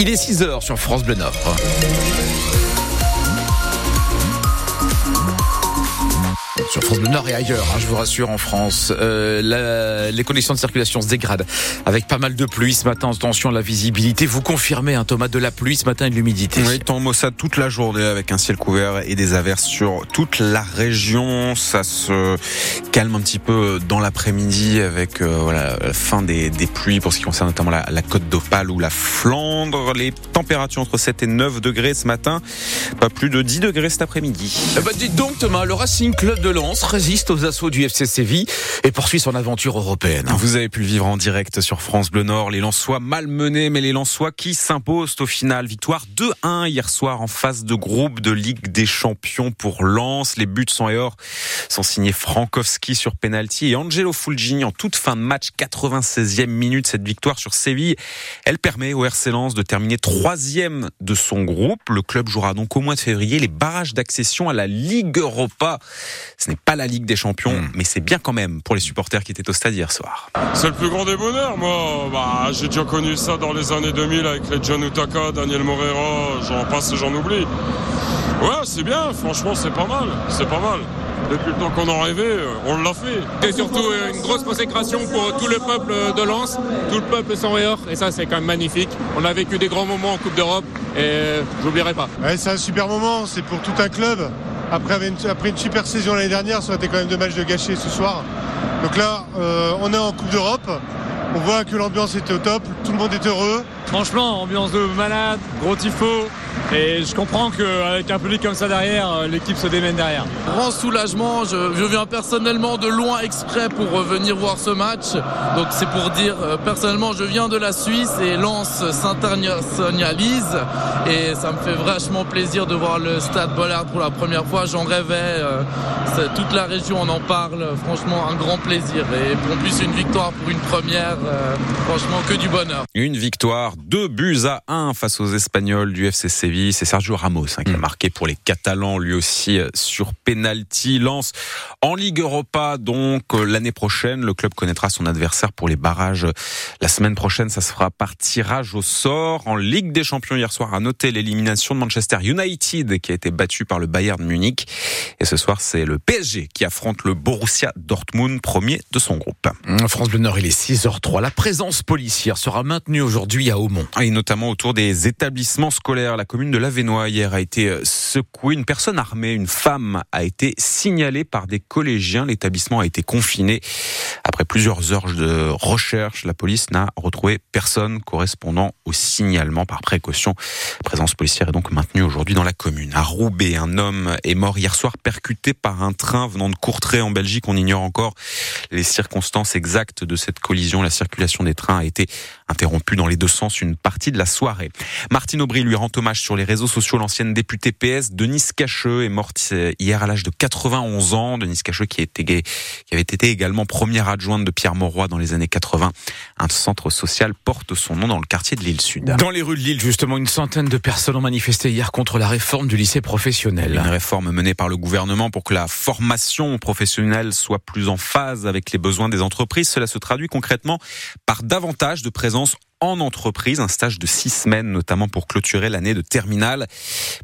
Il est 6h sur France Bleu Nord. Sur France Bleu Nord et ailleurs, hein, je vous rassure, en France, euh, la, les conditions de circulation se dégradent avec pas mal de pluie ce matin. Attention à la visibilité. Vous confirmez, un hein, Thomas, de la pluie ce matin et de l'humidité. Oui, temps maussade toute la journée avec un ciel couvert et des averses sur toute la région. Ça se calme un petit peu dans l'après-midi avec euh, voilà, la fin des, des, pluies pour ce qui concerne notamment la, la côte d'Opale ou la Flandre. Les températures entre 7 et 9 degrés ce matin, pas plus de 10 degrés cet après-midi. Eh ben, dites donc, Thomas, le Racing Club de Lens résiste aux assauts du FC Séville et poursuit son aventure européenne. Vous avez pu le vivre en direct sur France Bleu Nord. Les Lensois malmenés, mais les Lensois qui s'imposent au final. Victoire 2-1 hier soir en phase de groupe de Ligue des Champions pour Lens. Les buts sont et or sont signés Frankowski sur penalty et Angelo Fulgini en toute fin de match, 96e minute. Cette victoire sur Séville, elle permet au RC Lens de terminer troisième de son groupe. Le club jouera donc au mois de février les barrages d'accession à la Ligue Europa. N'est pas la Ligue des Champions, mmh. mais c'est bien quand même pour les supporters qui étaient au stade hier soir. C'est le plus grand des bonheurs. Moi, bah, j'ai déjà connu ça dans les années 2000 avec les John Utaka, Daniel Morera, j'en passe et j'en oublie. Ouais, c'est bien, franchement, c'est pas mal, c'est pas mal. Depuis le temps qu'on en rêvait, on l'a fait. C'est surtout une grosse consécration pour tout le peuple de Lens, tout le peuple sans rire, et ça c'est quand même magnifique. On a vécu des grands moments en Coupe d'Europe, et j'oublierai pas. Ouais, c'est un super moment, c'est pour tout un club. Après une, après super saison l'année dernière, ça aurait été quand même dommage de gâcher ce soir. Donc là, euh, on est en Coupe d'Europe. On voit que l'ambiance était au top, tout le monde est heureux. Franchement, ambiance de malade, gros tifo. Et je comprends qu'avec un public comme ça derrière, l'équipe se démène derrière. Grand soulagement, je, je, viens personnellement de loin exprès pour venir voir ce match. Donc c'est pour dire, personnellement, je viens de la Suisse et Lens s'internationalise. Et ça me fait vachement plaisir de voir le stade Bollard pour la première fois. J'en rêvais, toute la région en en parle. Franchement, un grand plaisir. Et en plus, une victoire pour une première, franchement, que du bonheur. Une victoire, deux buts à un face aux Espagnols du FC Séville. C'est Sergio Ramos hein, qui a marqué pour les Catalans, lui aussi sur penalty. Lance en Ligue Europa, donc l'année prochaine, le club connaîtra son adversaire pour les barrages. La semaine prochaine, ça se fera par tirage au sort. En Ligue des Champions hier soir, à noter l'élimination de Manchester United qui a été battu par le Bayern Munich. Et ce soir, c'est le PSG qui affronte le Borussia Dortmund, premier de son groupe. France Bleu Nord, il est 6h03. La présence policière sera maintenue aujourd'hui à Aumont. Et notamment autour des établissements scolaires. La commune de l'Avenois hier a été secouée. Une personne armée, une femme, a été signalée par des collégiens. L'établissement a été confiné. Après plusieurs heures de recherche, la police n'a retrouvé personne correspondant au signalement par précaution. La présence policière est donc maintenue aujourd'hui dans la commune. À Roubaix, un homme est mort hier soir percuté par un train venant de Courtrai en Belgique. On ignore encore les circonstances exactes de cette collision. La circulation des trains a été interrompue dans les deux sens une partie de la soirée. Martine Aubry lui rend hommage sur les réseaux sociaux. L'ancienne députée PS, Denise Cacheux, est morte hier à l'âge de 91 ans. Denise Cacheux qui, était, qui avait été également première adjointe de Pierre Mauroy dans les années 80. Un centre social porte son nom dans le quartier de l'île Sud. Dans les rues de Lille, justement, une centaine de personnes ont manifesté hier contre la réforme du lycée professionnel. Une réforme menée par le gouvernement pour que la formation professionnelle soit plus en phase avec les besoins des entreprises. Cela se traduit concrètement par davantage de présence en entreprise, un stage de six semaines notamment pour clôturer l'année de terminale.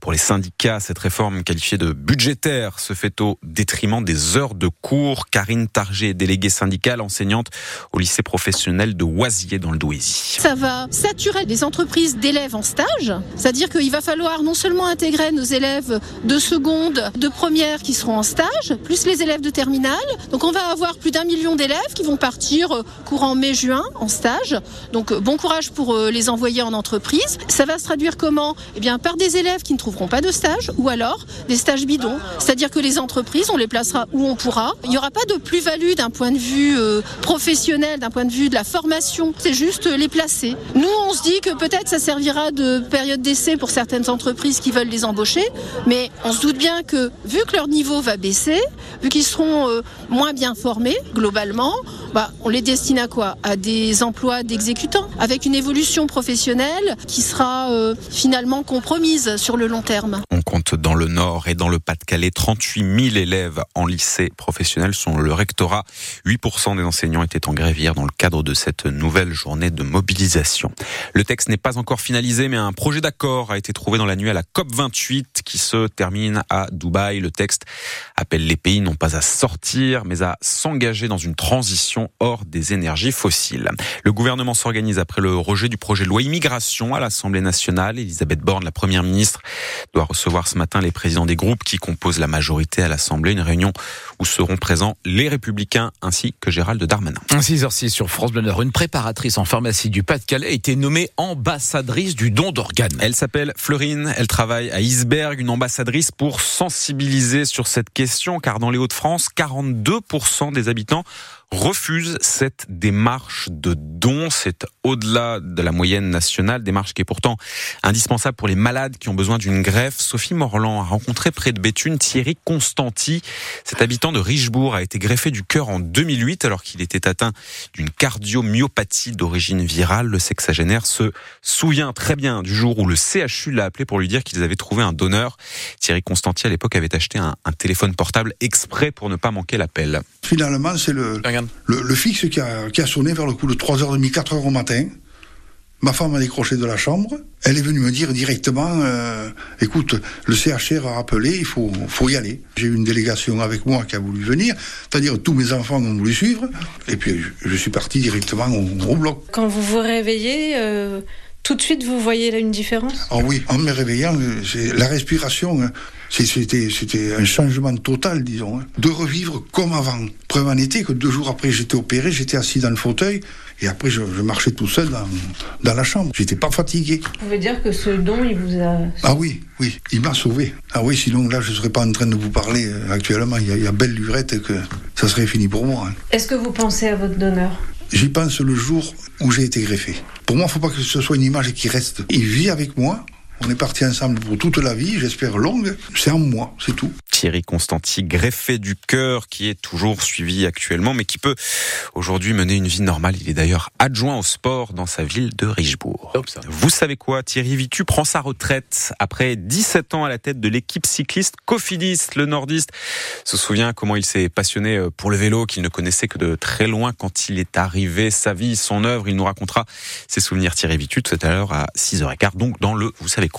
Pour les syndicats, cette réforme qualifiée de budgétaire se fait au détriment des heures de cours. Karine Targé, déléguée syndicale, enseignante au lycée professionnel de Oisier dans le Douaisis. Ça va saturer les entreprises d'élèves en stage, c'est-à-dire qu'il va falloir non seulement intégrer nos élèves de seconde, de première qui seront en stage, plus les élèves de terminale. Donc on va avoir plus d'un million d'élèves qui vont partir courant mai-juin en stage. Donc bon pour les envoyer en entreprise. Ça va se traduire comment? Eh bien, par des élèves qui ne trouveront pas de stage ou alors des stages bidons. C'est-à-dire que les entreprises, on les placera où on pourra. Il n'y aura pas de plus-value d'un point de vue euh, professionnel, d'un point de vue de la formation. C'est juste les placer. Nous, on se dit que peut-être ça servira de période d'essai pour certaines entreprises qui veulent les embaucher, mais on se doute bien que vu que leur niveau va baisser, vu qu'ils seront euh, moins bien formés globalement, bah, on les destine à quoi? À des emplois d'exécutants, une évolution professionnelle qui sera euh, finalement compromise sur le long terme. Dans le Nord et dans le Pas-de-Calais 38 000 élèves en lycée professionnel sont le rectorat. 8% des enseignants étaient en grève hier dans le cadre de cette nouvelle journée de mobilisation. Le texte n'est pas encore finalisé, mais un projet d'accord a été trouvé dans la nuit à la COP28 qui se termine à Dubaï. Le texte appelle les pays non pas à sortir, mais à s'engager dans une transition hors des énergies fossiles. Le gouvernement s'organise après le rejet du projet de loi immigration à l'Assemblée nationale. Elisabeth Borne, la première ministre, doit recevoir ce matin les présidents des groupes qui composent la majorité à l'Assemblée. Une réunion où seront présents les Républicains ainsi que Gérald Darmanin. 6h06 sur France Bleu Une préparatrice en pharmacie du Pas-de-Calais a été nommée ambassadrice du don d'organes. Elle s'appelle Florine. Elle travaille à Isberg, une ambassadrice pour sensibiliser sur cette question car dans les Hauts-de-France, 42% des habitants refuse cette démarche de don. C'est au-delà de la moyenne nationale, démarche qui est pourtant indispensable pour les malades qui ont besoin d'une greffe. Sophie Morland a rencontré près de Béthune Thierry Constanti. Cet habitant de Richebourg a été greffé du cœur en 2008 alors qu'il était atteint d'une cardiomyopathie d'origine virale. Le sexagénaire se souvient très bien du jour où le CHU l'a appelé pour lui dire qu'ils avaient trouvé un donneur. Thierry Constanti à l'époque avait acheté un, un téléphone portable exprès pour ne pas manquer l'appel. Finalement, c'est le, le, fixe qui a, qui a, sonné vers le coup de 3h30, 4h au matin. Ma femme a décroché de la chambre. Elle est venue me dire directement, euh, écoute, le CHR a appelé, il faut, faut y aller. J'ai eu une délégation avec moi qui a voulu venir, c'est-à-dire tous mes enfants ont voulu suivre, et puis je, suis parti directement au, bloc. Quand vous vous réveillez, euh, tout de suite vous voyez une différence? Ah oui, en me réveillant, la respiration, hein, c'était, un changement total, disons, hein. de revivre comme avant. Preuve en était que deux jours après j'étais opéré, j'étais assis dans le fauteuil et après je, marchais tout seul dans, dans la chambre. J'étais pas fatigué. Vous pouvez dire que ce don, il vous a... Ah oui, oui, il m'a sauvé. Ah oui, sinon là je serais pas en train de vous parler euh, actuellement. Il y, a, belle lurette que ça serait fini pour moi. Hein. Est-ce que vous pensez à votre donneur? J'y pense le jour où j'ai été greffé. Pour moi, il ne faut pas que ce soit une image qui reste. Il vit avec moi, on est parti ensemble pour toute la vie, j'espère longue. C'est en moi, c'est tout. Thierry Constanti, greffé du cœur, qui est toujours suivi actuellement, mais qui peut aujourd'hui mener une vie normale. Il est d'ailleurs adjoint au sport dans sa ville de Richebourg. Vous savez quoi Thierry Vitu prend sa retraite après 17 ans à la tête de l'équipe cycliste Cofidis. Le nordiste se souvient comment il s'est passionné euh, pour le vélo, qu'il ne connaissait que de très loin quand il est arrivé. Sa vie, son œuvre, il nous racontera ses souvenirs Thierry Vitu tout à l'heure à 6h15, donc dans le Vous savez quoi